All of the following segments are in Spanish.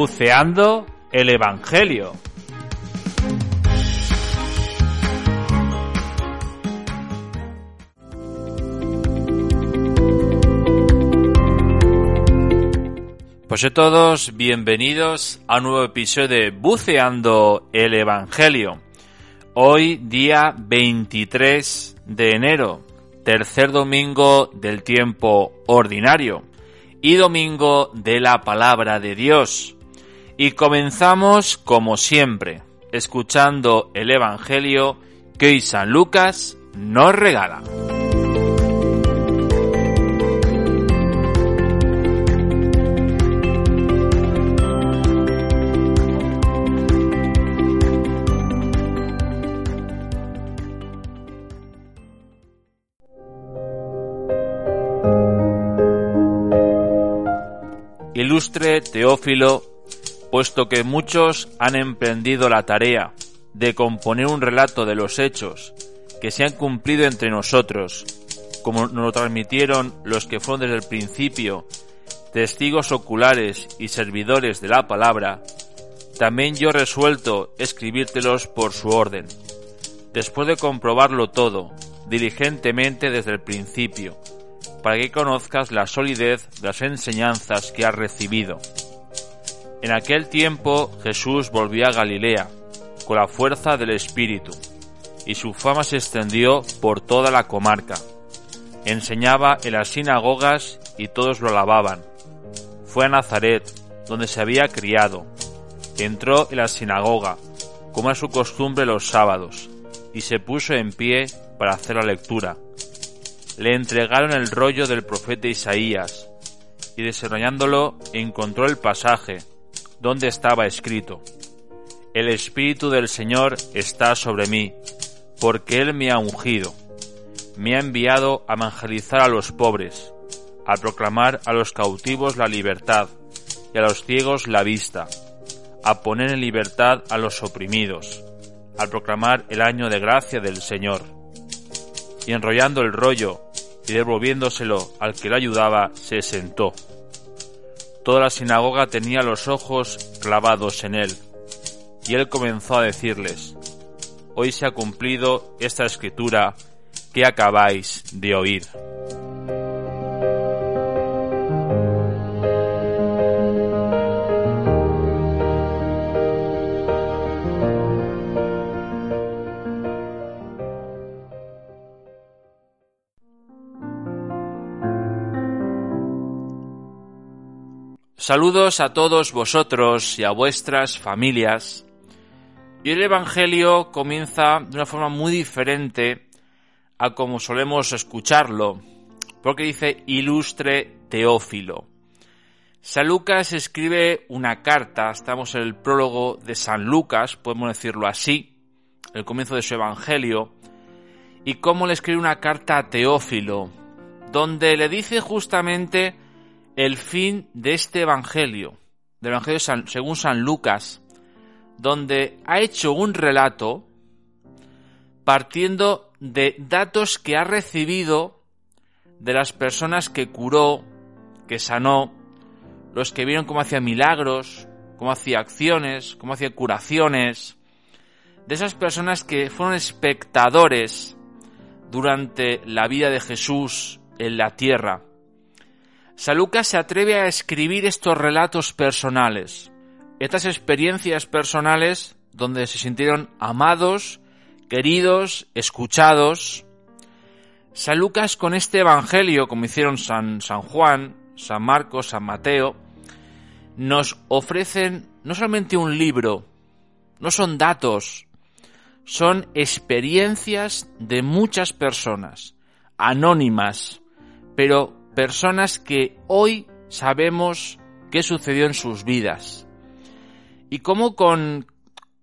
Buceando el Evangelio. Pues a todos, bienvenidos a un nuevo episodio de Buceando el Evangelio. Hoy día 23 de enero, tercer domingo del tiempo ordinario y domingo de la palabra de Dios. Y comenzamos como siempre, escuchando el Evangelio que hoy San Lucas nos regala. Ilustre Teófilo, puesto que muchos han emprendido la tarea de componer un relato de los hechos que se han cumplido entre nosotros, como nos lo transmitieron los que fueron desde el principio testigos oculares y servidores de la palabra, también yo resuelto escribírtelos por su orden, después de comprobarlo todo, diligentemente desde el principio, para que conozcas la solidez de las enseñanzas que has recibido. En aquel tiempo Jesús volvió a Galilea, con la fuerza del Espíritu, y su fama se extendió por toda la comarca. Enseñaba en las sinagogas y todos lo alababan. Fue a Nazaret, donde se había criado. Entró en la sinagoga, como es su costumbre los sábados, y se puso en pie para hacer la lectura le entregaron el rollo del profeta Isaías, y desarrollándolo encontró el pasaje donde estaba escrito, El Espíritu del Señor está sobre mí, porque Él me ha ungido, me ha enviado a evangelizar a los pobres, a proclamar a los cautivos la libertad y a los ciegos la vista, a poner en libertad a los oprimidos, a proclamar el año de gracia del Señor. Y enrollando el rollo y devolviéndoselo al que le ayudaba, se sentó. Toda la sinagoga tenía los ojos clavados en él, y él comenzó a decirles, Hoy se ha cumplido esta escritura que acabáis de oír. Saludos a todos vosotros y a vuestras familias. Y el Evangelio comienza de una forma muy diferente a como solemos escucharlo, porque dice ilustre Teófilo. San Lucas escribe una carta, estamos en el prólogo de San Lucas, podemos decirlo así, el comienzo de su Evangelio, y cómo le escribe una carta a Teófilo, donde le dice justamente el fin de este Evangelio, del Evangelio según San Lucas, donde ha hecho un relato partiendo de datos que ha recibido de las personas que curó, que sanó, los que vieron cómo hacía milagros, cómo hacía acciones, cómo hacía curaciones, de esas personas que fueron espectadores durante la vida de Jesús en la tierra San Lucas se atreve a escribir estos relatos personales, estas experiencias personales donde se sintieron amados, queridos, escuchados. San Lucas con este Evangelio, como hicieron San, San Juan, San Marcos, San Mateo, nos ofrecen no solamente un libro, no son datos, son experiencias de muchas personas, anónimas, pero personas que hoy sabemos qué sucedió en sus vidas. Y cómo con,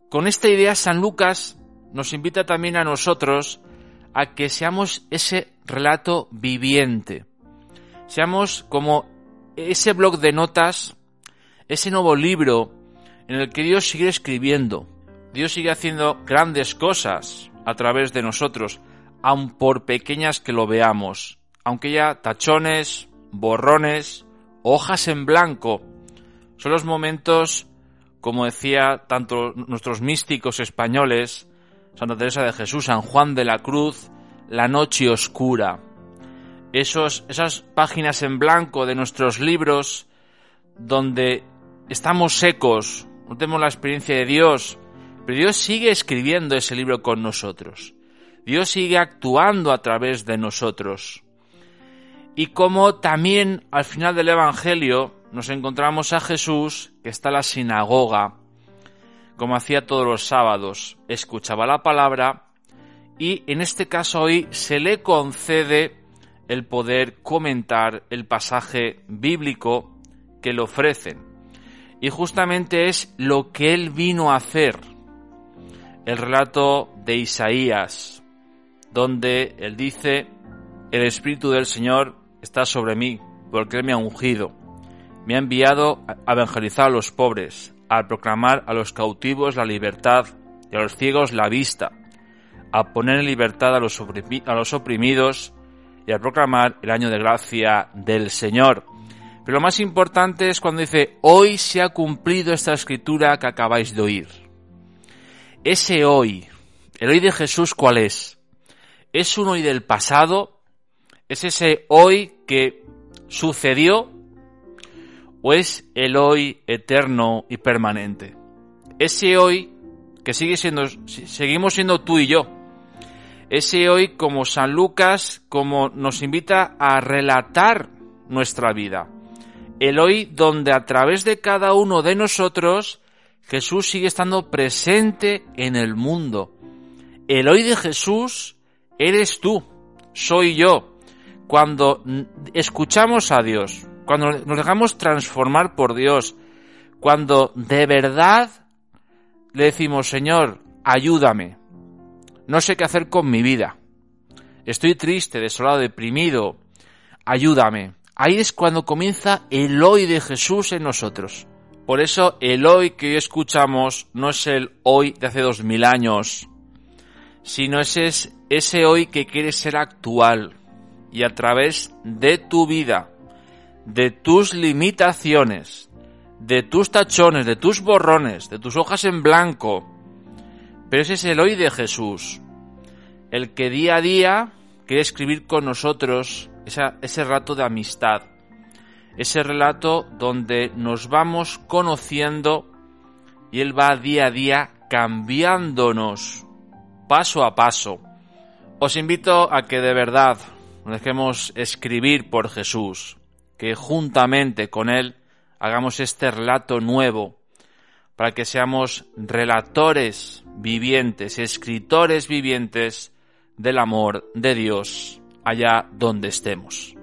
con esta idea San Lucas nos invita también a nosotros a que seamos ese relato viviente. Seamos como ese blog de notas, ese nuevo libro en el que Dios sigue escribiendo. Dios sigue haciendo grandes cosas a través de nosotros, aun por pequeñas que lo veamos aunque ya tachones, borrones, hojas en blanco, son los momentos como decía tanto nuestros místicos españoles, Santa Teresa de Jesús, San Juan de la Cruz, la noche oscura. Esos, esas páginas en blanco de nuestros libros donde estamos secos, no tenemos la experiencia de Dios, pero Dios sigue escribiendo ese libro con nosotros. Dios sigue actuando a través de nosotros. Y como también al final del Evangelio nos encontramos a Jesús que está en la sinagoga, como hacía todos los sábados, escuchaba la palabra y en este caso hoy se le concede el poder comentar el pasaje bíblico que le ofrecen. Y justamente es lo que él vino a hacer. El relato de Isaías, donde él dice, el Espíritu del Señor está sobre mí, porque él me ha ungido. Me ha enviado a evangelizar a los pobres, a proclamar a los cautivos la libertad y a los ciegos la vista, a poner en libertad a los, oprimidos y a proclamar el año de gracia del Señor. Pero lo más importante es cuando dice, hoy se ha cumplido esta escritura que acabáis de oír. Ese hoy, el hoy de Jesús, ¿cuál es? ¿Es un hoy del pasado? ¿Es ese hoy que sucedió? ¿O es el hoy eterno y permanente? Ese hoy que sigue siendo, seguimos siendo tú y yo. Ese hoy como San Lucas, como nos invita a relatar nuestra vida el hoy donde a través de cada uno de nosotros Jesús sigue estando presente en el mundo. El hoy de Jesús eres tú, soy yo. Cuando escuchamos a Dios, cuando nos dejamos transformar por Dios, cuando de verdad le decimos, Señor, ayúdame, no sé qué hacer con mi vida, estoy triste, desolado, deprimido, ayúdame. Ahí es cuando comienza el hoy de Jesús en nosotros. Por eso el hoy que hoy escuchamos no es el hoy de hace dos mil años, sino ese, es ese hoy que quiere ser actual y a través de tu vida, de tus limitaciones, de tus tachones, de tus borrones, de tus hojas en blanco. Pero ese es el hoy de Jesús, el que día a día quiere escribir con nosotros ese rato de amistad, ese relato donde nos vamos conociendo y Él va día a día cambiándonos paso a paso. Os invito a que de verdad nos dejemos escribir por Jesús, que juntamente con Él hagamos este relato nuevo, para que seamos relatores vivientes, escritores vivientes del amor de Dios allá donde estemos.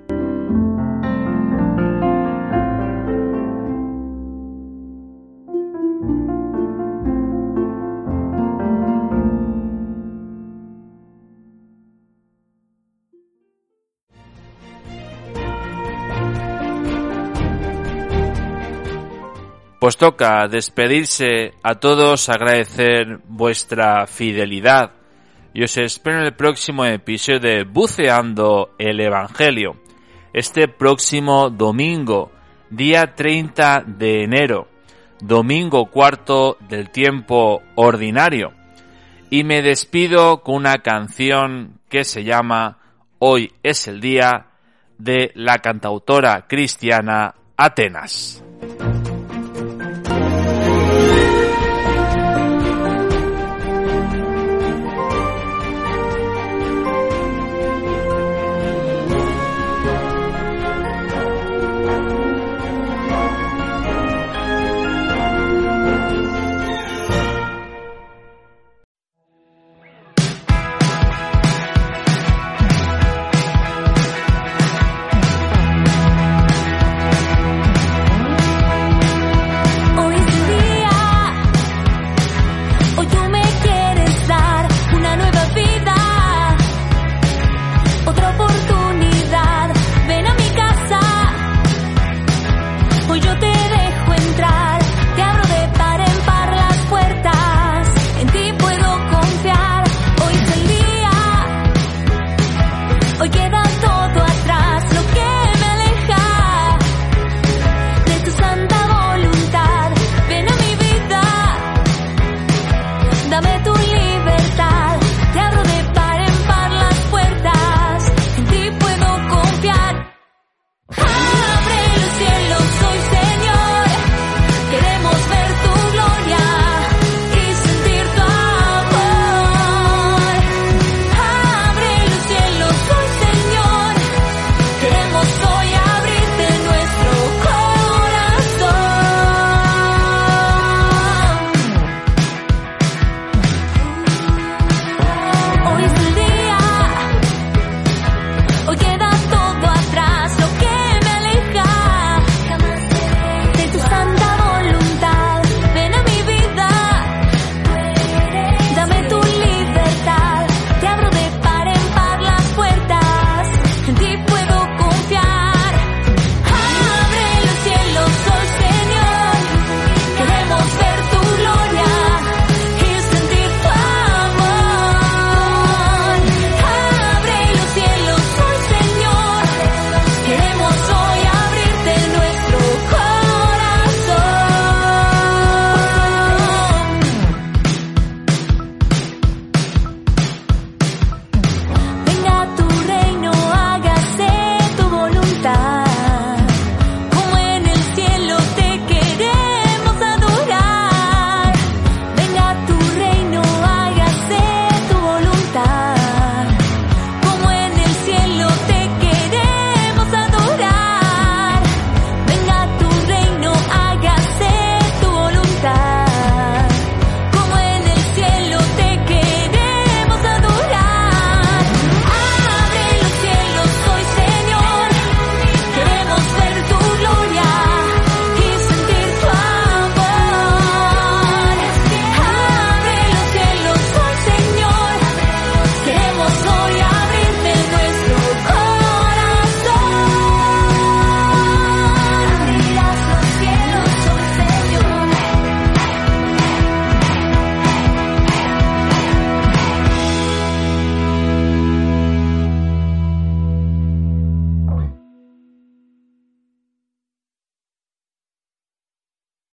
Pues toca despedirse a todos, agradecer vuestra fidelidad y os espero en el próximo episodio de Buceando el Evangelio. Este próximo domingo, día 30 de enero, domingo cuarto del tiempo ordinario. Y me despido con una canción que se llama Hoy es el día de la cantautora cristiana Atenas.